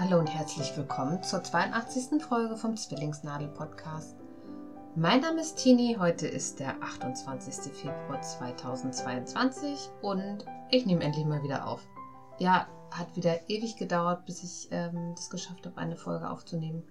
Hallo und herzlich willkommen zur 82. Folge vom Zwillingsnadel Podcast. Mein Name ist Tini, heute ist der 28. Februar 2022 und ich nehme endlich mal wieder auf. Ja, hat wieder ewig gedauert, bis ich ähm, das geschafft habe, eine Folge aufzunehmen.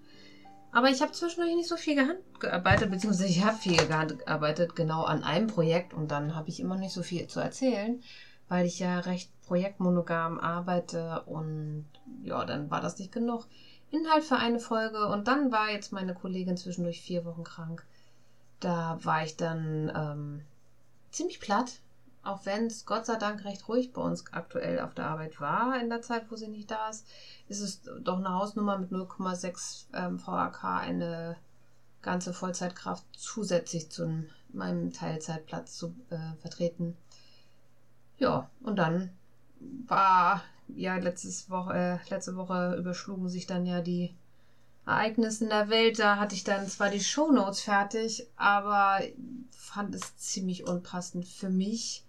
Aber ich habe zwischendurch nicht so viel gearbeitet, beziehungsweise ich habe viel gearbeitet, genau an einem Projekt und dann habe ich immer nicht so viel zu erzählen, weil ich ja recht projektmonogam arbeite und ja, dann war das nicht genug Inhalt für eine Folge und dann war jetzt meine Kollegin zwischendurch vier Wochen krank. Da war ich dann ähm, ziemlich platt, auch wenn es Gott sei Dank recht ruhig bei uns aktuell auf der Arbeit war in der Zeit, wo sie nicht da ist, ist es doch eine Hausnummer mit 0,6 ähm, VAK eine ganze Vollzeitkraft zusätzlich zu meinem Teilzeitplatz zu äh, vertreten. Ja, und dann war ja letztes Woche, äh, letzte Woche überschlugen sich dann ja die Ereignisse in der Welt. Da hatte ich dann zwar die Shownotes fertig, aber fand es ziemlich unpassend für mich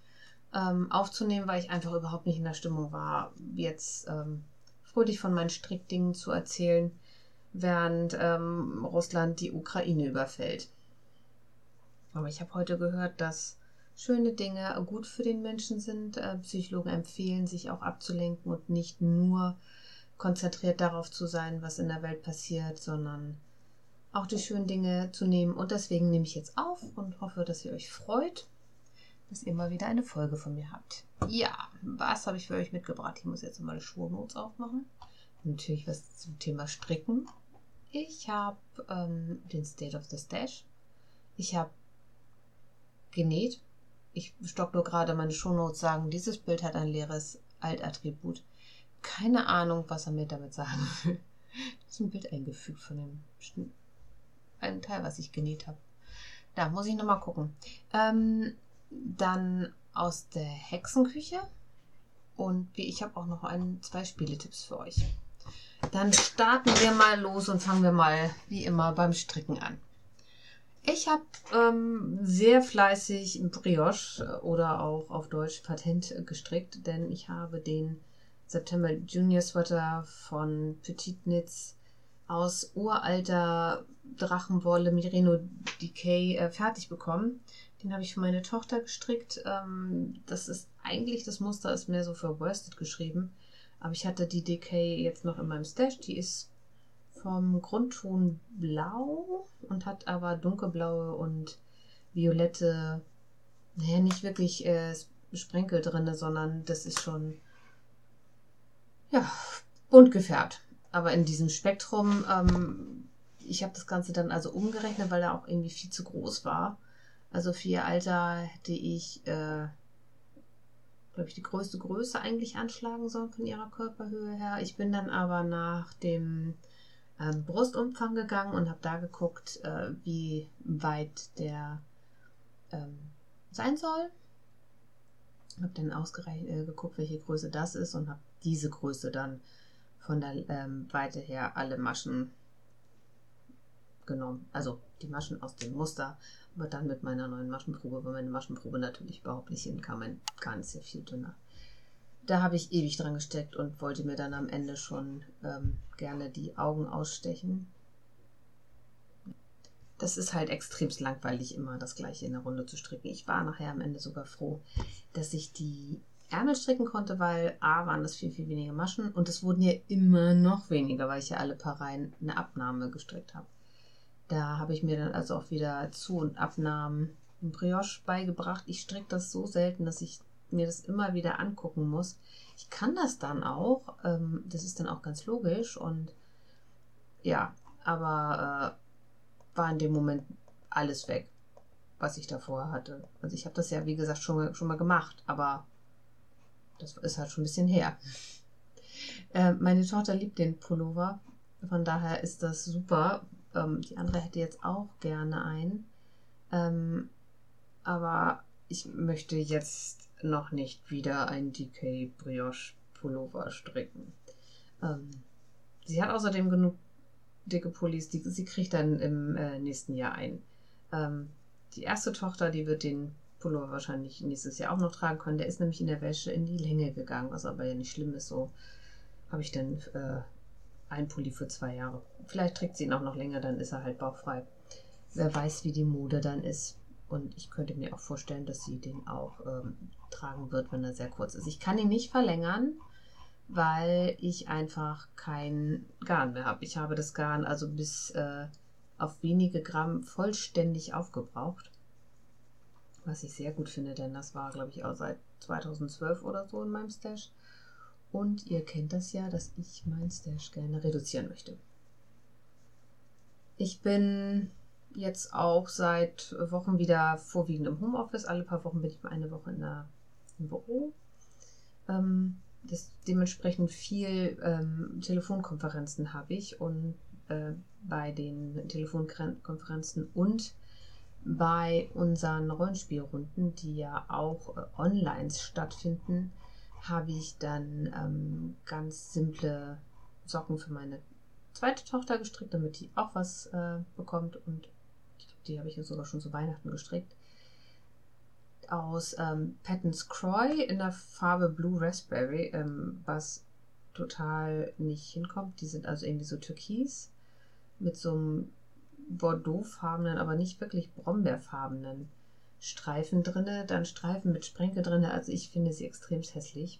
ähm, aufzunehmen, weil ich einfach überhaupt nicht in der Stimmung war, jetzt ähm, fröhlich von meinen Strickdingen zu erzählen, während ähm, Russland die Ukraine überfällt. Aber ich habe heute gehört, dass schöne Dinge gut für den Menschen sind. Äh, Psychologen empfehlen, sich auch abzulenken und nicht nur konzentriert darauf zu sein, was in der Welt passiert, sondern auch die schönen Dinge zu nehmen. Und deswegen nehme ich jetzt auf und hoffe, dass ihr euch freut, dass ihr mal wieder eine Folge von mir habt. Ja, was habe ich für euch mitgebracht? Ich muss jetzt mal die Shownotes aufmachen. Natürlich was zum Thema Stricken. Ich habe ähm, den State of the Stash. Ich habe genäht ich stock nur gerade meine Shownotes sagen, dieses Bild hat ein leeres Altattribut. Keine Ahnung, was er mir damit sagen will. Das ist ein Bild eingefügt von dem einen Teil, was ich genäht habe. Da muss ich nochmal gucken. Ähm, dann aus der Hexenküche. Und wie ich habe auch noch ein, zwei Spieletipps für euch. Dann starten wir mal los und fangen wir mal wie immer beim Stricken an. Ich habe ähm, sehr fleißig Brioche äh, oder auch auf Deutsch Patent gestrickt, denn ich habe den September Junior Sweater von Petit Knits aus uralter Drachenwolle Merino Decay äh, fertig bekommen. Den habe ich für meine Tochter gestrickt. Ähm, das ist eigentlich, das Muster ist mehr so für Worsted geschrieben. Aber ich hatte die Decay jetzt noch in meinem Stash. Die ist vom Grundton blau und hat aber dunkelblaue und violette, naja, nicht wirklich äh, Sprenkel drin, sondern das ist schon, ja, bunt gefärbt. Aber in diesem Spektrum, ähm, ich habe das Ganze dann also umgerechnet, weil er auch irgendwie viel zu groß war. Also für ihr Alter hätte ich, äh, glaube ich, die größte Größe eigentlich anschlagen sollen von ihrer Körperhöhe her. Ich bin dann aber nach dem ähm, Brustumfang gegangen und habe da geguckt, äh, wie weit der ähm, sein soll. Habe dann ausgerechnet äh, geguckt, welche Größe das ist und habe diese Größe dann von der ähm, Weite her alle Maschen genommen. Also die Maschen aus dem Muster, aber dann mit meiner neuen Maschenprobe, weil meine Maschenprobe natürlich überhaupt nicht hinkam. Mein Garn ist ja viel dünner da habe ich ewig dran gesteckt und wollte mir dann am Ende schon ähm, gerne die Augen ausstechen. Das ist halt extremst langweilig, immer das gleiche in der Runde zu stricken. Ich war nachher am Ende sogar froh, dass ich die Ärmel stricken konnte, weil A waren das viel, viel weniger Maschen und es wurden ja immer noch weniger, weil ich ja alle paar Reihen eine Abnahme gestrickt habe. Da habe ich mir dann also auch wieder Zu- und Abnahmen in Brioche beigebracht. Ich stricke das so selten, dass ich mir das immer wieder angucken muss. Ich kann das dann auch, ähm, das ist dann auch ganz logisch und ja, aber äh, war in dem Moment alles weg, was ich davor hatte. Also ich habe das ja, wie gesagt, schon, schon mal gemacht, aber das ist halt schon ein bisschen her. Äh, meine Tochter liebt den Pullover, von daher ist das super. Ähm, die andere hätte jetzt auch gerne einen. Ähm, aber ich möchte jetzt noch nicht wieder ein DK Brioche Pullover stricken. Ähm, sie hat außerdem genug dicke Pullis, die sie kriegt dann im äh, nächsten Jahr ein. Ähm, die erste Tochter, die wird den Pullover wahrscheinlich nächstes Jahr auch noch tragen können. Der ist nämlich in der Wäsche in die Länge gegangen, was aber ja nicht schlimm ist. So habe ich dann äh, ein Pulli für zwei Jahre. Vielleicht trägt sie ihn auch noch länger, dann ist er halt bauchfrei. Wer weiß, wie die Mode dann ist. Und ich könnte mir auch vorstellen, dass sie den auch ähm, tragen wird, wenn er sehr kurz ist. Ich kann ihn nicht verlängern, weil ich einfach kein Garn mehr habe. Ich habe das Garn also bis äh, auf wenige Gramm vollständig aufgebraucht. Was ich sehr gut finde, denn das war, glaube ich, auch seit 2012 oder so in meinem Stash. Und ihr kennt das ja, dass ich mein Stash gerne reduzieren möchte. Ich bin jetzt auch seit Wochen wieder vorwiegend im Homeoffice. Alle paar Wochen bin ich mal eine Woche in der, im Büro. Ähm, das, dementsprechend viel ähm, Telefonkonferenzen habe ich und äh, bei den Telefonkonferenzen und bei unseren Rollenspielrunden, die ja auch äh, online stattfinden, habe ich dann ähm, ganz simple Socken für meine zweite Tochter gestrickt, damit die auch was äh, bekommt. Und die habe ich ja sogar schon zu Weihnachten gestrickt. Aus ähm, Patton's Croy in der Farbe Blue Raspberry, ähm, was total nicht hinkommt. Die sind also irgendwie so türkis mit so einem Bordeauxfarbenen, aber nicht wirklich Brombeerfarbenen Streifen drinne, dann Streifen mit Sprenkel drinne. Also ich finde sie extrem hässlich.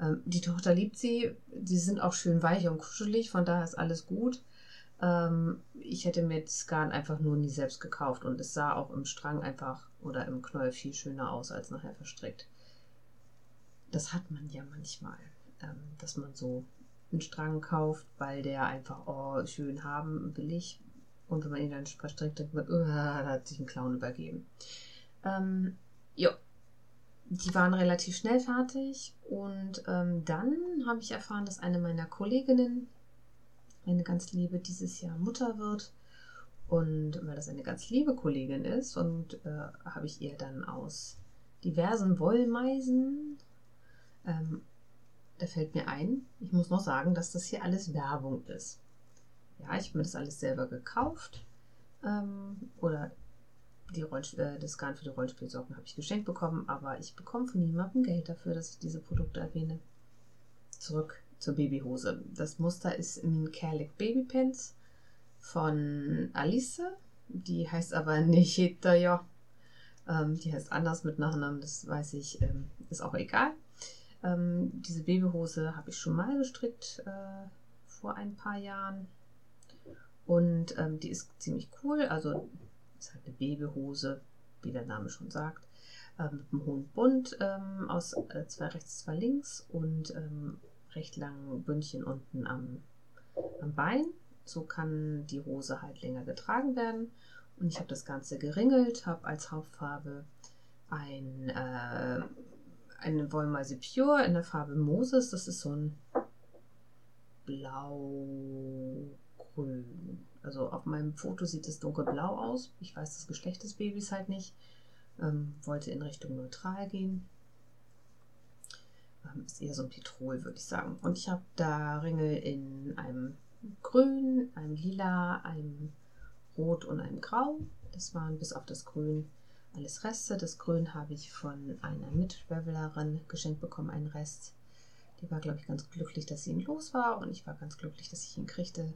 Ähm, die Tochter liebt sie. Sie sind auch schön weich und kuschelig, von daher ist alles gut. Ähm, ich hätte mir das Garn einfach nur nie selbst gekauft und es sah auch im Strang einfach oder im Knäuel viel schöner aus als nachher verstrickt. Das hat man ja manchmal, ähm, dass man so einen Strang kauft, weil der einfach oh, schön haben will ich. Und wenn man ihn dann verstrickt, denkt man, oh, da hat sich ein Clown übergeben. Ähm, ja, die waren relativ schnell fertig und ähm, dann habe ich erfahren, dass eine meiner Kolleginnen, eine ganz liebe, dieses Jahr Mutter wird. Und weil das eine ganz liebe Kollegin ist, und äh, habe ich ihr dann aus diversen Wollmeisen, ähm, da fällt mir ein, ich muss noch sagen, dass das hier alles Werbung ist. Ja, ich habe mir das alles selber gekauft. Ähm, oder die äh, das Garn für die Rollenspielsocken habe ich geschenkt bekommen, aber ich bekomme von niemandem Geld dafür, dass ich diese Produkte erwähne. Zurück zur Babyhose. Das Muster ist Mean Kerlik Baby Pants von Alice. Die heißt aber nicht Hitayo. Ähm, die heißt anders mit Nachnamen, das weiß ich, ähm, ist auch egal. Ähm, diese Babyhose habe ich schon mal gestrickt äh, vor ein paar Jahren. Und ähm, die ist ziemlich cool. Also ist halt eine Babyhose, wie der Name schon sagt, äh, mit einem hohen Bund ähm, aus äh, zwei rechts, zwei links und ähm, recht langen Bündchen unten am, am Bein. So kann die Hose halt länger getragen werden. Und ich habe das Ganze geringelt, habe als Hauptfarbe ein, äh, eine Wollmeise Pure in der Farbe Moses. Das ist so ein blau-grün also auf meinem Foto sieht es dunkelblau aus. Ich weiß das Geschlecht des Babys halt nicht. Ähm, wollte in Richtung neutral gehen. Ist eher so ein Petrol, würde ich sagen. Und ich habe da Ringel in einem Grün, einem Lila, einem Rot und einem Grau. Das waren bis auf das Grün alles Reste. Das Grün habe ich von einer Mittravelerin geschenkt bekommen, einen Rest. Die war, glaube ich, ganz glücklich, dass sie ihn los war und ich war ganz glücklich, dass ich ihn kriegte.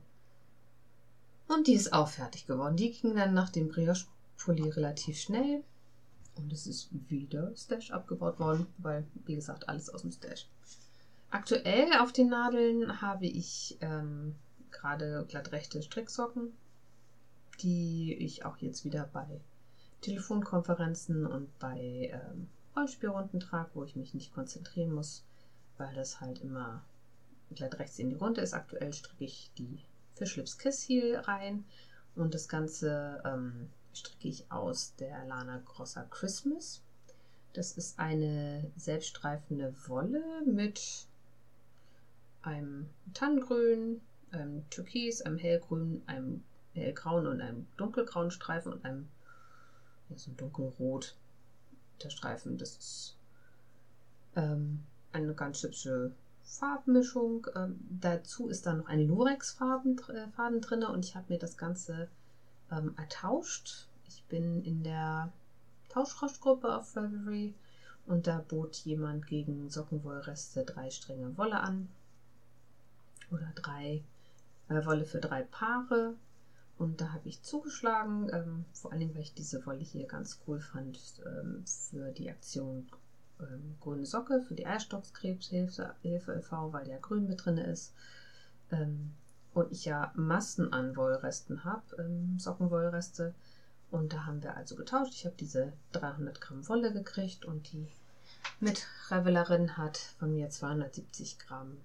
Und die ist auch fertig geworden. Die ging dann nach dem Brioche-Pulli relativ schnell. Und es ist wieder Stash abgebaut worden, weil, wie gesagt, alles aus dem Stash. Aktuell auf den Nadeln habe ich ähm, gerade glattrechte Stricksocken, die ich auch jetzt wieder bei Telefonkonferenzen und bei ähm, trage, wo ich mich nicht konzentrieren muss, weil das halt immer glatt rechts in die Runde ist. Aktuell stricke ich die Fischlips Kiss Heel rein und das Ganze ähm, stricke ich aus der Lana Grossa Christmas. Das ist eine selbststreifende Wolle mit einem Tannengrün, einem Türkis, einem hellgrün, einem hellgrauen und einem dunkelgrauen Streifen und einem ja, so dunkelrot der Streifen. Das ist ähm, eine ganz hübsche Farbmischung. Ähm, dazu ist dann noch ein Lurex-Faden äh, drin und ich habe mir das Ganze ähm, ertauscht. Ich bin in der Tauschrostgruppe auf February und da bot jemand gegen Sockenwollreste drei Stränge Wolle an oder drei äh, Wolle für drei Paare. Und da habe ich zugeschlagen, ähm, vor allem, weil ich diese Wolle hier ganz cool fand ähm, für die Aktion ähm, Grüne Socke, für die Eierstockskrebshilfe e.V., weil der grün mit drin ist. Ähm, und ich ja Massen an Wollresten habe, ähm, Sockenwollreste. Und da haben wir also getauscht. Ich habe diese 300 Gramm Wolle gekriegt und die Mitrevellerin hat von mir 270 Gramm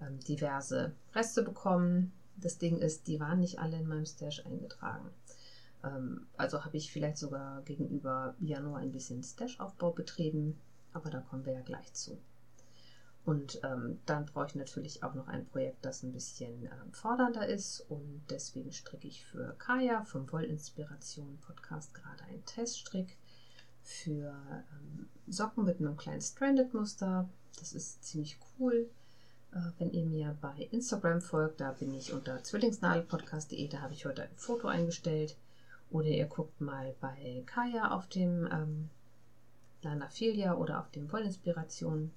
ähm, diverse Reste bekommen. Das Ding ist, die waren nicht alle in meinem Stash eingetragen. Ähm, also habe ich vielleicht sogar gegenüber Januar ein bisschen Stash-Aufbau betrieben, aber da kommen wir ja gleich zu. Und ähm, dann brauche ich natürlich auch noch ein Projekt, das ein bisschen ähm, fordernder ist. Und deswegen stricke ich für Kaya vom Wollinspiration Podcast gerade einen Teststrick für ähm, Socken mit einem kleinen Stranded-Muster. Das ist ziemlich cool. Äh, wenn ihr mir bei Instagram folgt, da bin ich unter zwillingsnadelpodcast.de, da habe ich heute ein Foto eingestellt. Oder ihr guckt mal bei Kaya auf dem ähm, Lanafilia oder auf dem Wollinspiration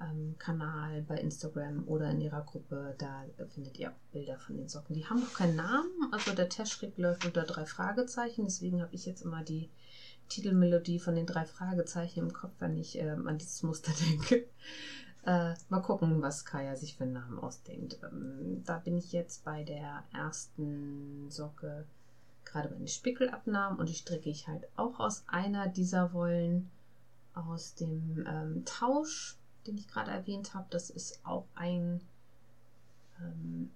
ähm, Kanal bei Instagram oder in ihrer Gruppe. Da findet ihr Bilder von den Socken. Die haben noch keinen Namen, also der Testschrieb läuft unter drei Fragezeichen. Deswegen habe ich jetzt immer die Titelmelodie von den drei Fragezeichen im Kopf, wenn ich ähm, an dieses Muster denke. Äh, mal gucken, was Kaya sich für einen Namen ausdenkt. Ähm, da bin ich jetzt bei der ersten Socke gerade bei den Spickelabnahmen und die stricke ich halt auch aus einer dieser Wollen aus dem ähm, Tausch, den ich gerade erwähnt habe. Das ist auch ein ähm,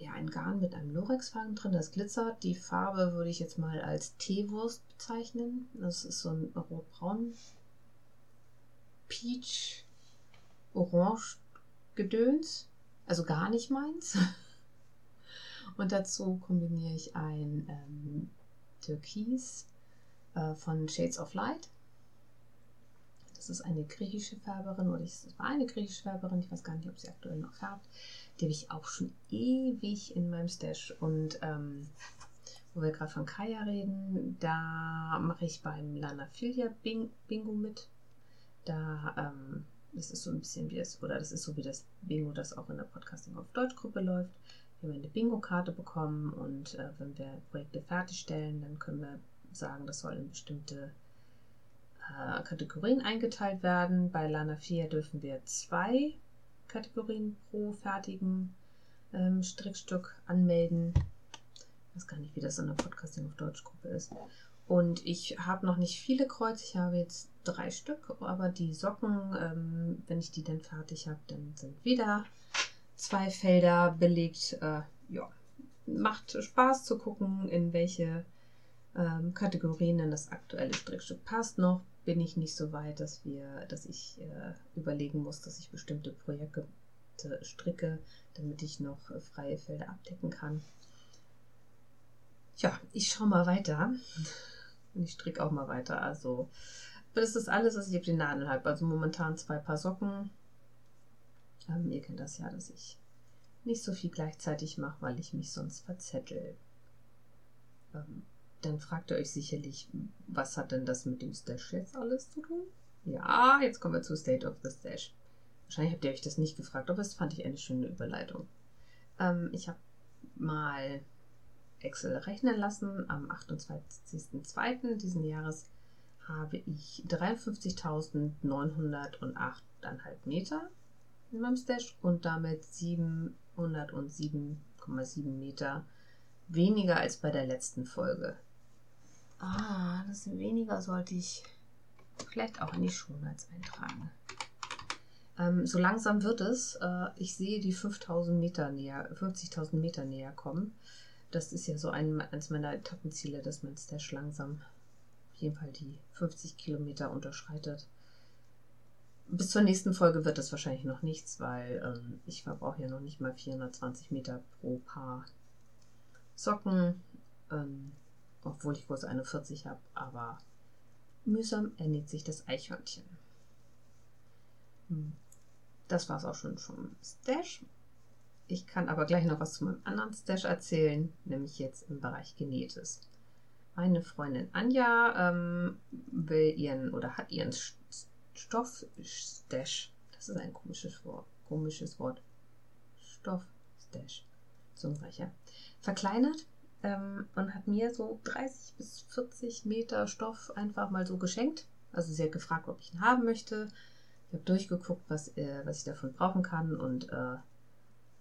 ja, ein Garn mit einem Lorexfaden drin, das glitzert. Die Farbe würde ich jetzt mal als Teewurst bezeichnen. Das ist so ein rotbraun Peach Orange Gedöns. Also gar nicht meins. Und dazu kombiniere ich ein ähm, Türkis äh, von Shades of Light. Das ist eine griechische Färberin, oder es war eine griechische Färberin, ich weiß gar nicht, ob sie aktuell noch färbt. Die habe ich auch schon ewig in meinem Stash. Und ähm, wo wir gerade von Kaya reden, da mache ich beim Lanafilia Bingo mit. Da, ähm, das ist so ein bisschen wie das, oder das ist so wie das Bingo, das auch in der Podcasting auf Deutsch-Gruppe läuft. Wir haben eine Bingo-Karte bekommen und äh, wenn wir Projekte fertigstellen, dann können wir sagen, das soll in bestimmte äh, Kategorien eingeteilt werden. Bei Lana 4 dürfen wir zwei Kategorien pro fertigen ähm, Strickstück anmelden. Ich weiß gar nicht, wie das in der Podcasting auf Deutschgruppe ist. Und ich habe noch nicht viele Kreuz. Ich habe jetzt drei Stück, aber die Socken, ähm, wenn ich die dann fertig habe, dann sind wieder zwei Felder belegt. Äh, ja, macht Spaß zu gucken, in welche ähm, Kategorien denn das aktuelle Strickstück passt noch bin ich nicht so weit, dass wir, dass ich äh, überlegen muss, dass ich bestimmte Projekte stricke, damit ich noch äh, freie Felder abdecken kann. Ja, ich schaue mal weiter. Und ich stricke auch mal weiter. Also, das ist alles, was ich auf den Nadeln habe. Also momentan zwei Paar Socken. Ähm, ihr kennt das ja, dass ich nicht so viel gleichzeitig mache, weil ich mich sonst verzettel. Ähm, dann fragt ihr euch sicherlich, was hat denn das mit dem Stash jetzt alles zu tun? Ja, jetzt kommen wir zu State of the Stash. Wahrscheinlich habt ihr euch das nicht gefragt, aber das fand ich eine schöne Überleitung. Ähm, ich habe mal Excel rechnen lassen. Am 28.02. diesen Jahres habe ich 53.908,5 Meter in meinem Stash und damit 707,7 Meter weniger als bei der letzten Folge. Ah, das weniger, sollte ich vielleicht auch in die Shownotes eintragen. Ähm, so langsam wird es. Äh, ich sehe die 5000 Meter näher, 50.000 Meter näher kommen. Das ist ja so ein, eines meiner Etappenziele, dass mein Stash langsam auf jeden Fall die 50 Kilometer unterschreitet. Bis zur nächsten Folge wird es wahrscheinlich noch nichts, weil ähm, ich verbrauche ja noch nicht mal 420 Meter pro Paar Socken. Ähm, obwohl ich Größe 41 habe, aber mühsam ernährt sich das Eichhörnchen. Hm. Das war es auch schon vom Stash. Ich kann aber gleich noch was zu meinem anderen Stash erzählen, nämlich jetzt im Bereich Genähtes. Meine Freundin Anja ähm, will ihren oder hat ihren Stoffstash, das ist ein komisches Wort, komisches Wort, Stoff, Stash, Zungenbrecher, verkleinert ähm, und hat mir so 30 bis 40 Meter Stoff einfach mal so geschenkt. Also sie hat gefragt, ob ich ihn haben möchte. Ich habe durchgeguckt, was, äh, was ich davon brauchen kann und äh,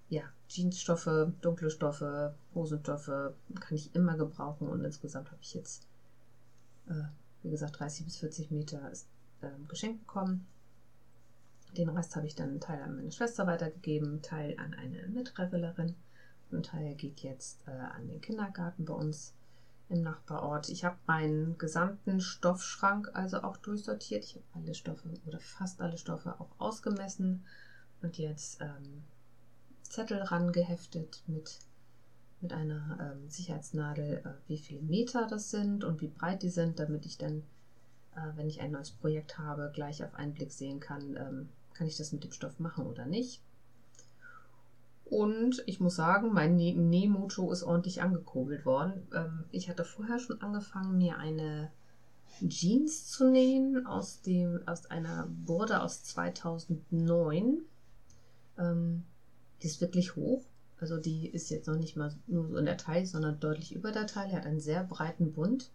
ja, Jeansstoffe, dunkle Stoffe, Hosenstoffe kann ich immer gebrauchen und insgesamt habe ich jetzt, äh, wie gesagt, 30 bis 40 Meter äh, geschenkt bekommen. Den Rest habe ich dann einen Teil an meine Schwester weitergegeben, Teil an eine Mitrevellerin ein Teil geht jetzt äh, an den Kindergarten bei uns im Nachbarort. Ich habe meinen gesamten Stoffschrank also auch durchsortiert. Ich habe alle Stoffe oder fast alle Stoffe auch ausgemessen und jetzt ähm, Zettel rangeheftet mit, mit einer ähm, Sicherheitsnadel, äh, wie viele Meter das sind und wie breit die sind, damit ich dann, äh, wenn ich ein neues Projekt habe, gleich auf einen Blick sehen kann, ähm, kann ich das mit dem Stoff machen oder nicht. Und ich muss sagen, mein Nähmojo ist ordentlich angekurbelt worden. Ähm, ich hatte vorher schon angefangen, mir eine Jeans zu nähen aus, dem, aus einer Burde aus 2009. Ähm, die ist wirklich hoch. Also die ist jetzt noch nicht mal nur so in der Taille, sondern deutlich über der Taille. Hat einen sehr breiten Bund.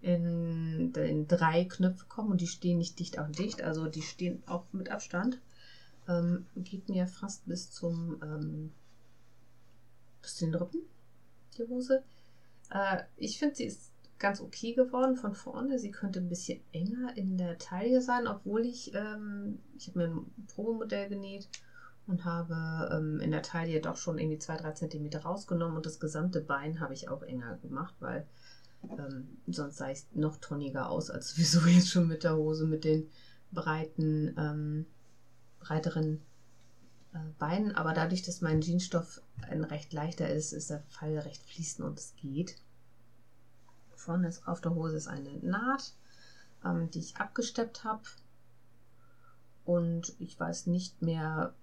In, in drei Knöpfe kommen und die stehen nicht dicht auf dicht. Also die stehen auch mit Abstand. Ähm, geht mir fast bis zum ähm, bis den Rippen, die Hose. Äh, ich finde, sie ist ganz okay geworden von vorne. Sie könnte ein bisschen enger in der Taille sein, obwohl ich, ähm, ich habe mir ein Probemodell genäht und habe ähm, in der Taille doch schon irgendwie 2-3 cm rausgenommen und das gesamte Bein habe ich auch enger gemacht, weil ähm, sonst sah ich noch tonniger aus als sowieso jetzt schon mit der Hose, mit den breiten, ähm, breiteren äh, Beinen. Aber dadurch, dass mein Jeansstoff ein recht leichter ist, ist der Fall recht fließend und es geht. Vorne ist auf der Hose ist eine Naht, ähm, die ich abgesteppt habe. Und ich weiß nicht mehr,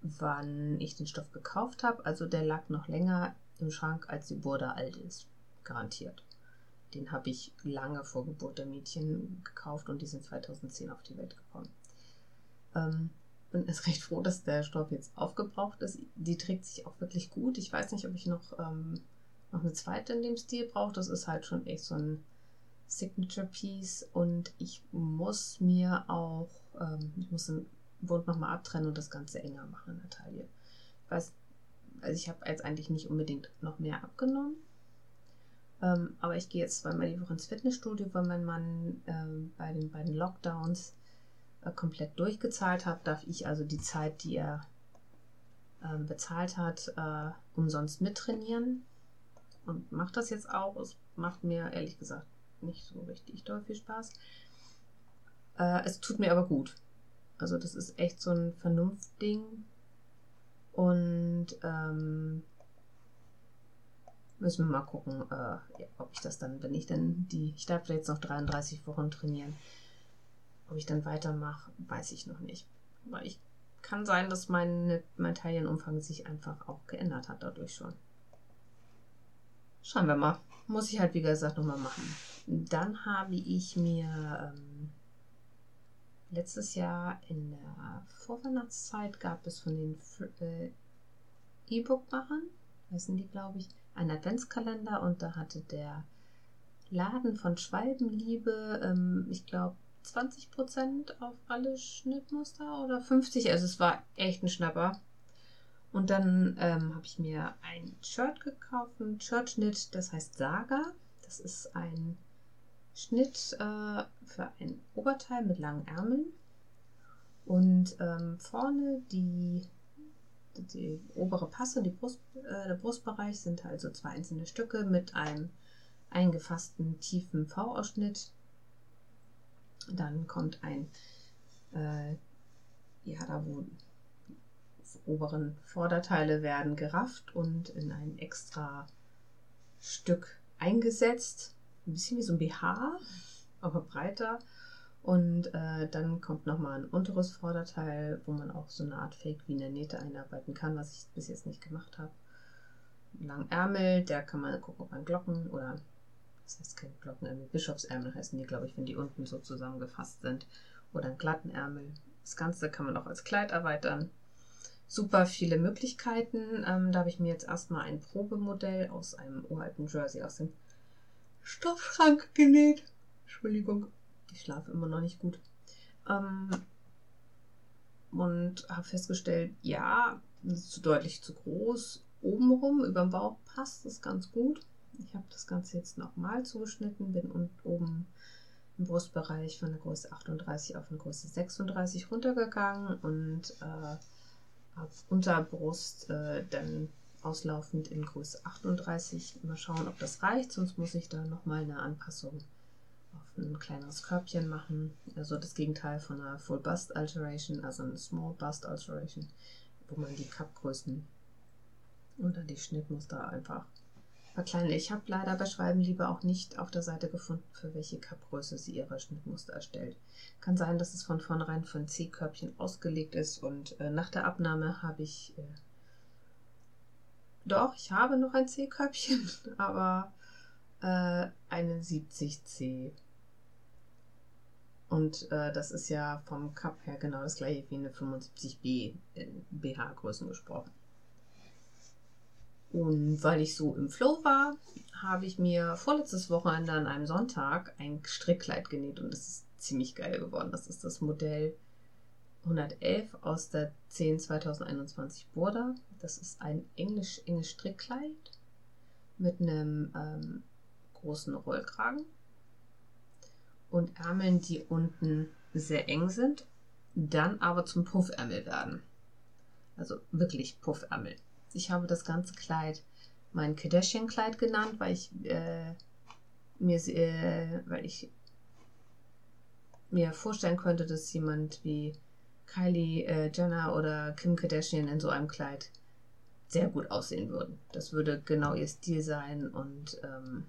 wann ich den Stoff gekauft habe. Also der lag noch länger im Schrank, als die Burde alt ist. Garantiert. Den habe ich lange vor Geburt der Mädchen gekauft und die sind 2010 auf die Welt gekommen. Ähm, bin ist recht froh, dass der Stoff jetzt aufgebraucht ist. Die trägt sich auch wirklich gut. Ich weiß nicht, ob ich noch, ähm, noch eine zweite in dem Stil brauche. Das ist halt schon echt so ein Signature Piece und ich muss mir auch, ähm, ich muss den Bund nochmal abtrennen und das Ganze enger machen in der Taille. Ich weiß, also ich habe jetzt eigentlich nicht unbedingt noch mehr abgenommen. Ähm, aber ich gehe jetzt zweimal die Woche ins Fitnessstudio, weil mein Mann ähm, bei den beiden Lockdowns komplett durchgezahlt habe, darf ich also die Zeit, die er äh, bezahlt hat, äh, umsonst mittrainieren. Und mache das jetzt auch. Es macht mir ehrlich gesagt nicht so richtig doll viel Spaß. Äh, es tut mir aber gut. Also das ist echt so ein Vernunftding. Und ähm, müssen wir mal gucken, äh, ob ich das dann, wenn ich dann die, ich darf jetzt noch 33 Wochen trainieren, ob ich dann weitermache, weiß ich noch nicht. Aber ich kann sein, dass mein, mein Taillenumfang sich einfach auch geändert hat dadurch schon. Schauen wir mal. Muss ich halt, wie gesagt, nochmal machen. Dann habe ich mir ähm, letztes Jahr in der Vorweihnachtszeit gab es von den äh, E-Book-Machern, heißen die, glaube ich, einen Adventskalender und da hatte der Laden von Schwalbenliebe, ähm, ich glaube, 20% auf alle Schnittmuster oder 50. Also es war echt ein Schnapper. Und dann ähm, habe ich mir ein Shirt gekauft, ein Shirtschnitt, das heißt Saga. Das ist ein Schnitt äh, für ein Oberteil mit langen Ärmeln. Und ähm, vorne die, die obere Passe, die Brust, äh, der Brustbereich sind also zwei einzelne Stücke mit einem eingefassten tiefen V-Ausschnitt dann kommt ein, äh, ja, da wo oberen Vorderteile werden gerafft und in ein extra Stück eingesetzt. Ein bisschen wie so ein BH, aber breiter. Und äh, dann kommt nochmal ein unteres Vorderteil, wo man auch so eine Art Fake wie eine Nähte einarbeiten kann, was ich bis jetzt nicht gemacht habe. Einen langen Ärmel, der kann man gucken, ob man Glocken oder das heißt keine Glockenärmel, Bischofsärmel heißen die, glaube ich, wenn die unten so zusammengefasst sind. Oder einen glatten Ärmel. Das Ganze kann man auch als Kleid erweitern. super viele Möglichkeiten. Ähm, da habe ich mir jetzt erstmal ein Probemodell aus einem uralten Jersey aus dem Stoffschrank genäht. Entschuldigung, ich schlafe immer noch nicht gut. Ähm, und habe festgestellt, ja, das ist zu deutlich zu groß. Obenrum über dem Bauch passt das ganz gut. Ich habe das Ganze jetzt nochmal zugeschnitten, bin oben im Brustbereich von der Größe 38 auf eine Größe 36 runtergegangen und äh, auf Unterbrust äh, dann auslaufend in Größe 38. Mal schauen, ob das reicht, sonst muss ich da nochmal eine Anpassung auf ein kleineres Körbchen machen. Also das Gegenteil von einer Full Bust Alteration, also eine Small Bust Alteration, wo man die Cup-Größen oder die Schnittmuster einfach verkleinern. Ich habe leider bei Schreiben lieber auch nicht auf der Seite gefunden, für welche Cup-Größe sie ihre Schnittmuster erstellt. Kann sein, dass es von vornherein ein C-Körbchen ausgelegt ist und äh, nach der Abnahme habe ich. Äh, doch, ich habe noch ein C-Körbchen, aber äh, eine 70C. Und äh, das ist ja vom Cup her genau das gleiche wie eine 75B in BH-Größen gesprochen. Und weil ich so im Flow war, habe ich mir vorletztes Wochenende an einem Sonntag ein Strickkleid genäht und das ist ziemlich geil geworden. Das ist das Modell 111 aus der 10 2021 Burda. Das ist ein englisch englisch Strickkleid mit einem ähm, großen Rollkragen und Ärmeln, die unten sehr eng sind, dann aber zum Puffärmel werden. Also wirklich Puffärmel. Ich habe das ganze Kleid mein Kardashian-Kleid genannt, weil ich äh, mir äh, weil ich mir vorstellen könnte, dass jemand wie Kylie äh, Jenner oder Kim Kardashian in so einem Kleid sehr gut aussehen würden. Das würde genau ihr Stil sein und ähm,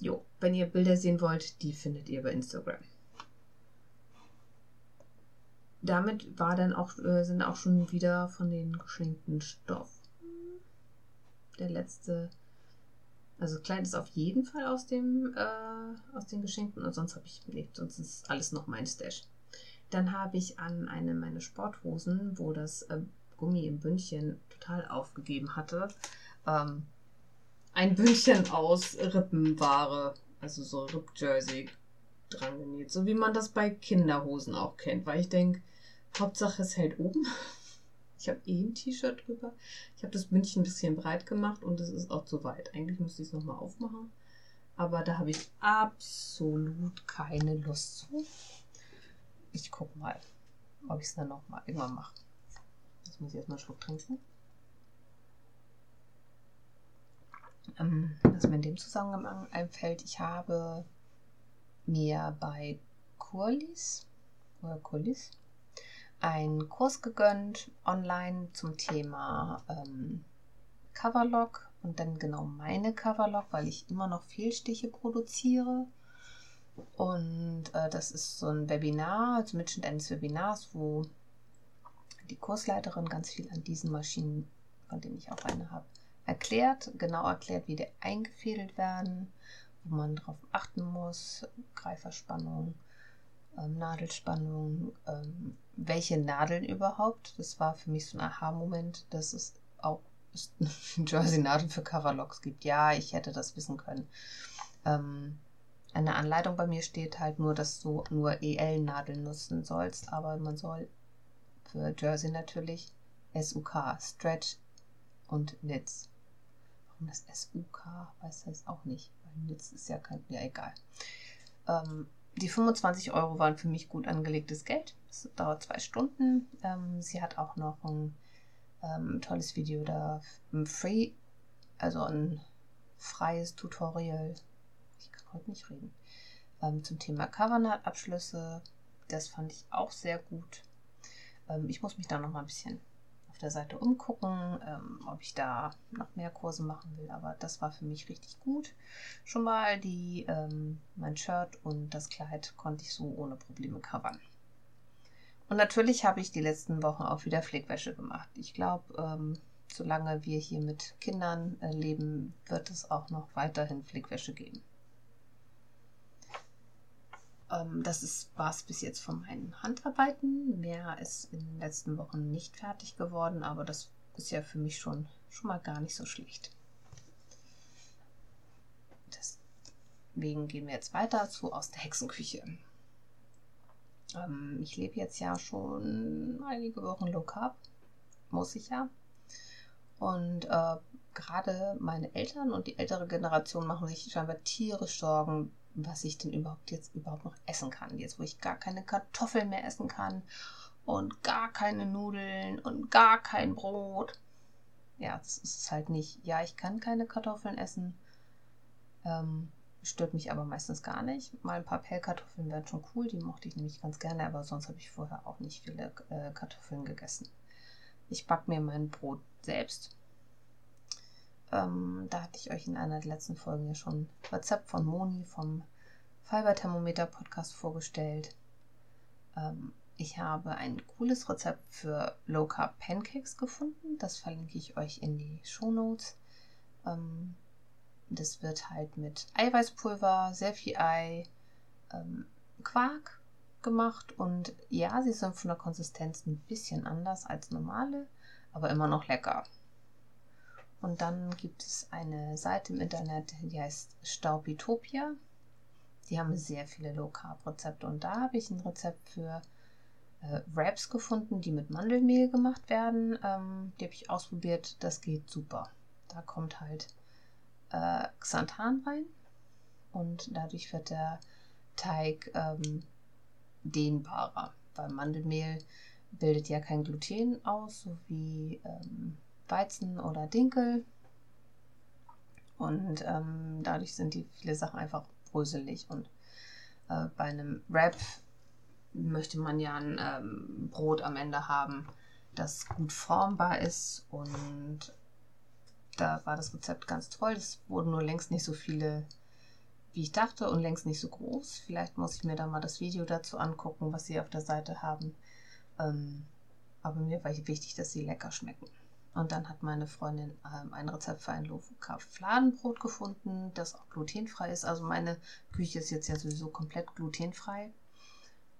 jo, wenn ihr Bilder sehen wollt, die findet ihr bei Instagram damit war dann auch, äh, sind auch schon wieder von den geschenkten Stoff der letzte. Also Kleid ist auf jeden Fall aus dem äh, aus den Geschenkten und sonst habe ich nee, sonst ist alles noch mein Stash. Dann habe ich an eine meiner Sporthosen, wo das äh, Gummi im Bündchen total aufgegeben hatte, ähm, ein Bündchen aus Rippenware, also so Rip-Jersey dran genäht, so wie man das bei Kinderhosen auch kennt, weil ich denke, Hauptsache es hält oben. Ich habe eh ein T-Shirt drüber. Ich habe das Bündchen ein bisschen breit gemacht und es ist auch zu weit. Eigentlich müsste ich es nochmal aufmachen. Aber da habe ich absolut keine Lust zu. Ich gucke mal, ob ich es dann nochmal irgendwann mache. Jetzt muss ich erstmal einen Schluck trinken. Ähm, was mir in dem Zusammenhang einfällt, ich habe mir bei Kurlis oder Kurlis einen Kurs gegönnt online zum Thema ähm, Coverlock und dann genau meine Coverlock, weil ich immer noch Fehlstiche produziere. Und äh, das ist so ein Webinar, also Mitschnitt eines Webinars, wo die Kursleiterin ganz viel an diesen Maschinen, von denen ich auch eine habe, erklärt, genau erklärt, wie die eingefädelt werden, wo man darauf achten muss, Greiferspannung, ähm, Nadelspannung, ähm, welche Nadeln überhaupt. Das war für mich so ein Aha-Moment, dass es auch Jersey-Nadeln für Coverlocks gibt. Ja, ich hätte das wissen können. Ähm, eine Anleitung bei mir steht halt nur, dass du nur EL-Nadeln nutzen sollst, aber man soll für Jersey natürlich SUK, Stretch und Knits. Warum das SUK? Weiß das auch nicht, weil Knits ist ja kein, ja egal. Ähm, die 25 Euro waren für mich gut angelegtes Geld. Es dauert zwei Stunden. Ähm, sie hat auch noch ein ähm, tolles Video da, ein Free, also ein freies Tutorial. Ich kann heute nicht reden. Ähm, zum Thema Covernaht-Abschlüsse. Das fand ich auch sehr gut. Ähm, ich muss mich da noch mal ein bisschen der Seite umgucken, ähm, ob ich da noch mehr Kurse machen will. Aber das war für mich richtig gut. Schon mal die, ähm, mein Shirt und das Kleid konnte ich so ohne Probleme covern. Und natürlich habe ich die letzten Wochen auch wieder Pflegwäsche gemacht. Ich glaube, ähm, solange wir hier mit Kindern äh, leben, wird es auch noch weiterhin Pflegwäsche geben. Ähm, das war es bis jetzt von meinen Handarbeiten. Mehr ist in den letzten Wochen nicht fertig geworden, aber das ist ja für mich schon, schon mal gar nicht so schlecht. Deswegen gehen wir jetzt weiter zu aus der Hexenküche. Ähm, ich lebe jetzt ja schon einige Wochen low. Muss ich ja. Und äh, gerade meine Eltern und die ältere Generation machen sich scheinbar tierisch Sorgen, was ich denn überhaupt jetzt überhaupt noch essen kann. Jetzt, wo ich gar keine Kartoffeln mehr essen kann und gar keine Nudeln und gar kein Brot. Ja, das ist halt nicht. Ja, ich kann keine Kartoffeln essen. Ähm, stört mich aber meistens gar nicht. Mal ein paar Pellkartoffeln wären schon cool, die mochte ich nämlich ganz gerne, aber sonst habe ich vorher auch nicht viele äh, Kartoffeln gegessen. Ich backe mir mein Brot selbst ähm, da hatte ich euch in einer der letzten Folgen ja schon Rezept von Moni vom Fiberthermometer Podcast vorgestellt. Ähm, ich habe ein cooles Rezept für Low Carb Pancakes gefunden. Das verlinke ich euch in die Show Notes. Ähm, das wird halt mit Eiweißpulver, sehr viel Ei, ähm, Quark gemacht und ja, sie sind von der Konsistenz ein bisschen anders als normale, aber immer noch lecker. Und dann gibt es eine Seite im Internet, die heißt Staubitopia. Die haben sehr viele Low Carb Rezepte und da habe ich ein Rezept für äh, Wraps gefunden, die mit Mandelmehl gemacht werden. Ähm, die habe ich ausprobiert, das geht super. Da kommt halt äh, Xanthan rein und dadurch wird der Teig ähm, dehnbarer. Weil Mandelmehl bildet ja kein Gluten aus, so wie ähm, Weizen oder Dinkel. Und ähm, dadurch sind die viele Sachen einfach bröselig. Und äh, bei einem Wrap möchte man ja ein ähm, Brot am Ende haben, das gut formbar ist. Und da war das Rezept ganz toll. Es wurden nur längst nicht so viele, wie ich dachte, und längst nicht so groß. Vielleicht muss ich mir da mal das Video dazu angucken, was sie auf der Seite haben. Ähm, aber mir war wichtig, dass sie lecker schmecken. Und dann hat meine Freundin ähm, ein Rezept für ein Low-Carb-Fladenbrot gefunden, das auch glutenfrei ist. Also meine Küche ist jetzt ja sowieso komplett glutenfrei.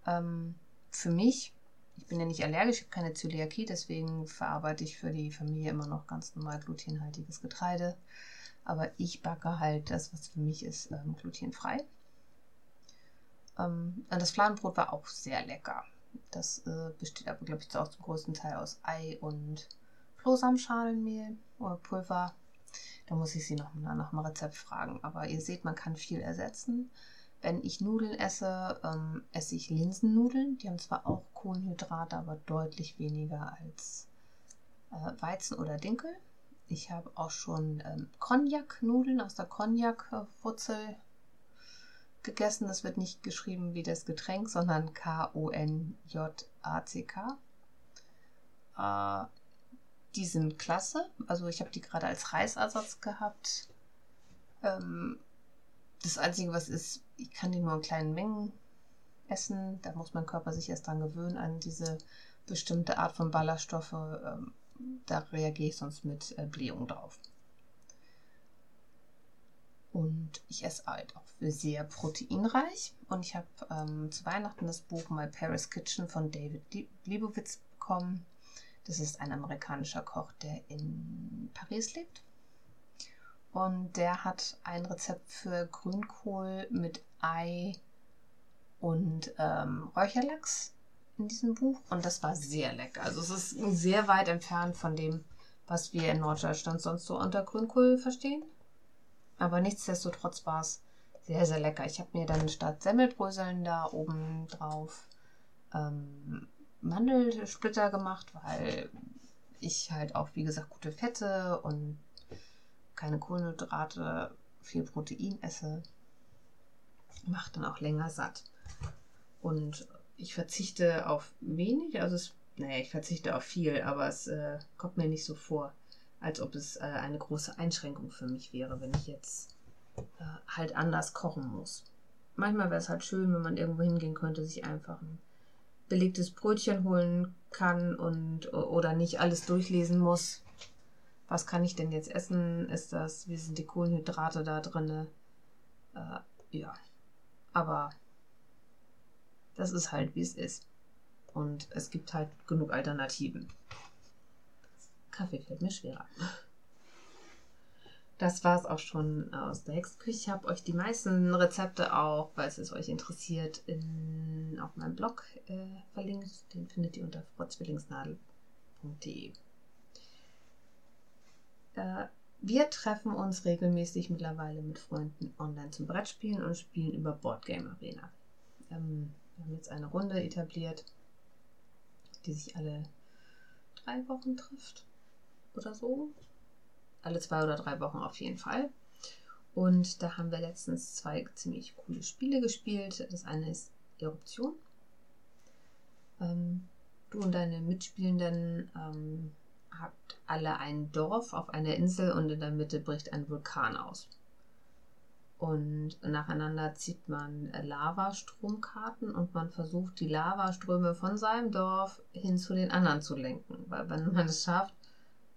Ähm, für mich, ich bin ja nicht allergisch, ich habe keine Zöliakie, deswegen verarbeite ich für die Familie immer noch ganz normal glutenhaltiges Getreide. Aber ich backe halt das, was für mich ist, ähm, glutenfrei. Ähm, das Fladenbrot war auch sehr lecker. Das äh, besteht aber, glaube ich, auch zum größten Teil aus Ei und Flohsamensschalenmehl oder Pulver. Da muss ich sie noch nach dem Rezept fragen. Aber ihr seht, man kann viel ersetzen. Wenn ich Nudeln esse, ähm, esse ich Linsennudeln. Die haben zwar auch Kohlenhydrate, aber deutlich weniger als äh, Weizen oder Dinkel. Ich habe auch schon ähm, Cognac-Nudeln aus der Cognac-Wurzel gegessen. Das wird nicht geschrieben wie das Getränk, sondern K-O-N-J-A-C-K. Äh, die sind klasse. Also ich habe die gerade als Reisersatz gehabt. Ähm, das Einzige, was ist, ich kann die nur in kleinen Mengen essen. Da muss mein Körper sich erst dran gewöhnen, an diese bestimmte Art von Ballaststoffe. Ähm, da reagiere ich sonst mit äh, Blähung drauf. Und ich esse halt auch sehr proteinreich. Und ich habe ähm, zu Weihnachten das Buch My Paris Kitchen von David Liebowitz bekommen. Das ist ein amerikanischer Koch, der in Paris lebt. Und der hat ein Rezept für Grünkohl mit Ei und ähm, Räucherlachs in diesem Buch. Und das war sehr lecker. Also es ist sehr weit entfernt von dem, was wir in Norddeutschland sonst so unter Grünkohl verstehen. Aber nichtsdestotrotz war es sehr, sehr lecker. Ich habe mir dann statt Semmelbröseln da oben drauf ähm, Mandelsplitter gemacht, weil ich halt auch, wie gesagt, gute Fette und keine Kohlenhydrate, viel Protein esse. Macht dann auch länger satt. Und ich verzichte auf wenig, also es, naja, ich verzichte auf viel, aber es äh, kommt mir nicht so vor, als ob es äh, eine große Einschränkung für mich wäre, wenn ich jetzt äh, halt anders kochen muss. Manchmal wäre es halt schön, wenn man irgendwo hingehen könnte, sich einfach ein belegtes Brötchen holen kann und oder nicht alles durchlesen muss. Was kann ich denn jetzt essen? Ist das, wie sind die Kohlenhydrate da drin? Äh, ja. Aber das ist halt, wie es ist. Und es gibt halt genug Alternativen. Kaffee fällt mir schwerer. Das war es auch schon aus der Hexenküche. Ich habe euch die meisten Rezepte auch, falls es euch interessiert, in, auf meinem Blog äh, verlinkt. Den findet ihr unter frotzwillingsnadel.de. Äh, wir treffen uns regelmäßig mittlerweile mit Freunden online zum Brettspielen und spielen über Boardgame Arena. Ähm, wir haben jetzt eine Runde etabliert, die sich alle drei Wochen trifft oder so. Alle zwei oder drei Wochen auf jeden Fall. Und da haben wir letztens zwei ziemlich coole Spiele gespielt. Das eine ist Eruption. Ähm, du und deine Mitspielenden ähm, habt alle ein Dorf auf einer Insel und in der Mitte bricht ein Vulkan aus. Und nacheinander zieht man Lavastromkarten und man versucht, die Lavaströme von seinem Dorf hin zu den anderen zu lenken. Weil wenn man es schafft,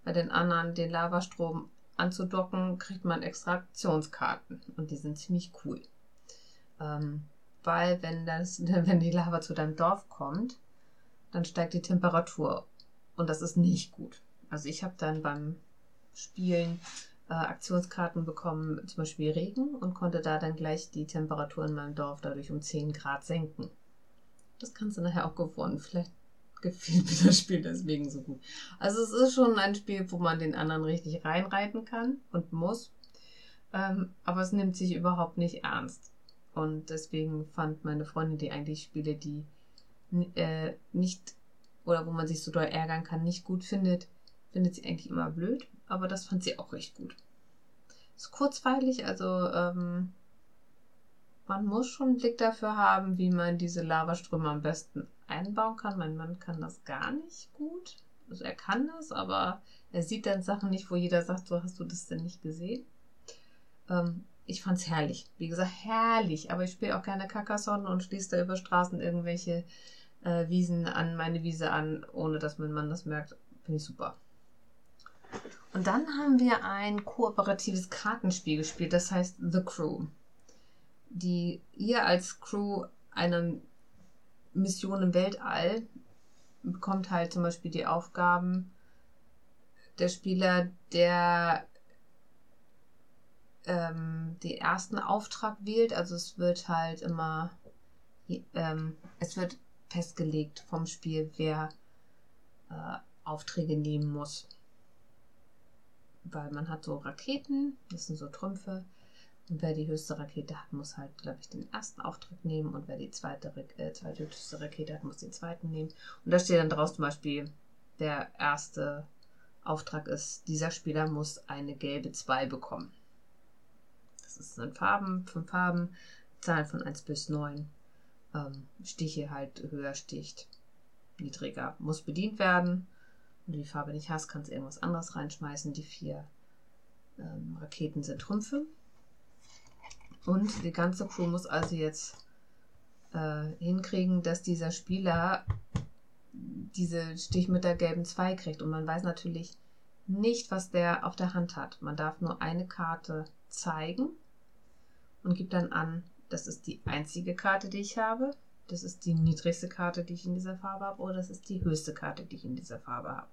bei den anderen den Lavastrom anzudocken, kriegt man Extraktionskarten. Und die sind ziemlich cool. Ähm, weil wenn, das, wenn die Lava zu deinem Dorf kommt, dann steigt die Temperatur. Und das ist nicht gut. Also ich habe dann beim Spielen äh, Aktionskarten bekommen, zum Beispiel Regen, und konnte da dann gleich die Temperatur in meinem Dorf dadurch um 10 Grad senken. Das kannst du nachher auch gewonnen. Vielleicht gefiel mir das Spiel deswegen so gut. Also es ist schon ein Spiel, wo man den anderen richtig reinreiten kann und muss. Ähm, aber es nimmt sich überhaupt nicht ernst. Und deswegen fand meine Freundin die eigentlich Spiele, die äh, nicht oder wo man sich so doll ärgern kann, nicht gut findet, findet sie eigentlich immer blöd, aber das fand sie auch recht gut. Ist kurzweilig, also ähm, man muss schon einen Blick dafür haben, wie man diese Lavaströme am besten einbauen kann. Mein Mann kann das gar nicht gut. Also er kann das, aber er sieht dann Sachen nicht, wo jeder sagt, so hast du das denn nicht gesehen. Ähm, ich fand's herrlich. Wie gesagt, herrlich. Aber ich spiele auch gerne Carcassonne und schließe da über Straßen irgendwelche äh, Wiesen an, meine Wiese an, ohne dass mein Mann das merkt. Finde ich super. Und dann haben wir ein kooperatives Kartenspiel gespielt, das heißt The Crew. Die ihr als Crew einer Mission im Weltall bekommt halt zum Beispiel die Aufgaben der Spieler, der ähm, den ersten Auftrag wählt. Also es wird halt immer, ähm, es wird festgelegt vom Spiel, wer äh, Aufträge nehmen muss weil man hat so Raketen, das sind so Trümpfe. Und wer die höchste Rakete hat, muss halt, glaube ich, den ersten Auftrag nehmen. Und wer die zweite, äh, zweite höchste Rakete hat, muss den zweiten nehmen. Und da steht dann draus zum Beispiel, der erste Auftrag ist, dieser Spieler muss eine gelbe 2 bekommen. Das sind Farben, fünf Farben, Zahlen von 1 bis 9. Ähm, Stiche halt höher sticht, niedriger muss bedient werden. Wenn du die Farbe nicht hast, kannst du irgendwas anderes reinschmeißen. Die vier ähm, Raketen sind Trümpfe. Und die ganze Crew muss also jetzt äh, hinkriegen, dass dieser Spieler diese Stich mit der gelben 2 kriegt. Und man weiß natürlich nicht, was der auf der Hand hat. Man darf nur eine Karte zeigen und gibt dann an, das ist die einzige Karte, die ich habe. Das ist die niedrigste Karte, die ich in dieser Farbe habe, oder das ist die höchste Karte, die ich in dieser Farbe habe.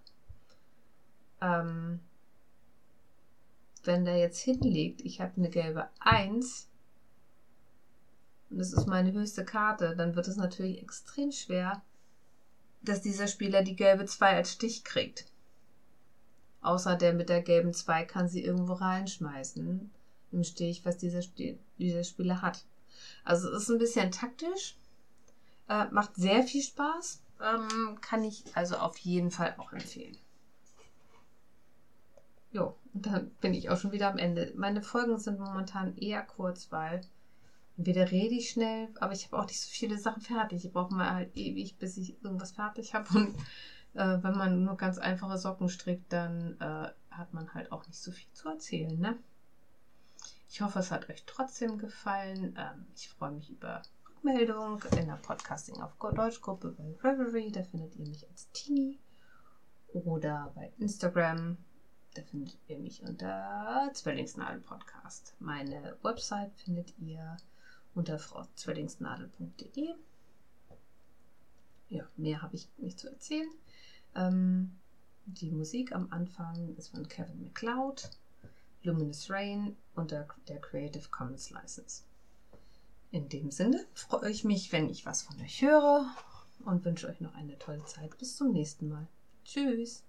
Ähm, wenn der jetzt hinlegt, ich habe eine gelbe 1 und das ist meine höchste Karte, dann wird es natürlich extrem schwer, dass dieser Spieler die gelbe 2 als Stich kriegt. Außer der mit der gelben 2 kann sie irgendwo reinschmeißen im Stich, was dieser, dieser Spieler hat. Also es ist ein bisschen taktisch, äh, macht sehr viel Spaß, ähm, kann ich also auf jeden Fall auch empfehlen. Jo, und dann bin ich auch schon wieder am Ende. Meine Folgen sind momentan eher kurz, weil entweder rede ich schnell, aber ich habe auch nicht so viele Sachen fertig. Ich brauche mal halt ewig, bis ich irgendwas fertig habe. Und äh, wenn man nur ganz einfache Socken strickt, dann äh, hat man halt auch nicht so viel zu erzählen, ne? Ich hoffe, es hat euch trotzdem gefallen. Ähm, ich freue mich über Rückmeldung in der Podcasting auf Deutschgruppe bei Reverie. Da findet ihr mich als Teenie. Oder bei Instagram. Da findet ihr mich unter Zwillingsnadel Podcast. Meine Website findet ihr unter frautzwillingsnadel.de. ja, mehr habe ich nicht zu erzählen. Ähm, die Musik am Anfang ist von Kevin MacLeod, Luminous Rain unter der Creative Commons License. In dem Sinne freue ich mich, wenn ich was von euch höre und wünsche euch noch eine tolle Zeit. Bis zum nächsten Mal. Tschüss.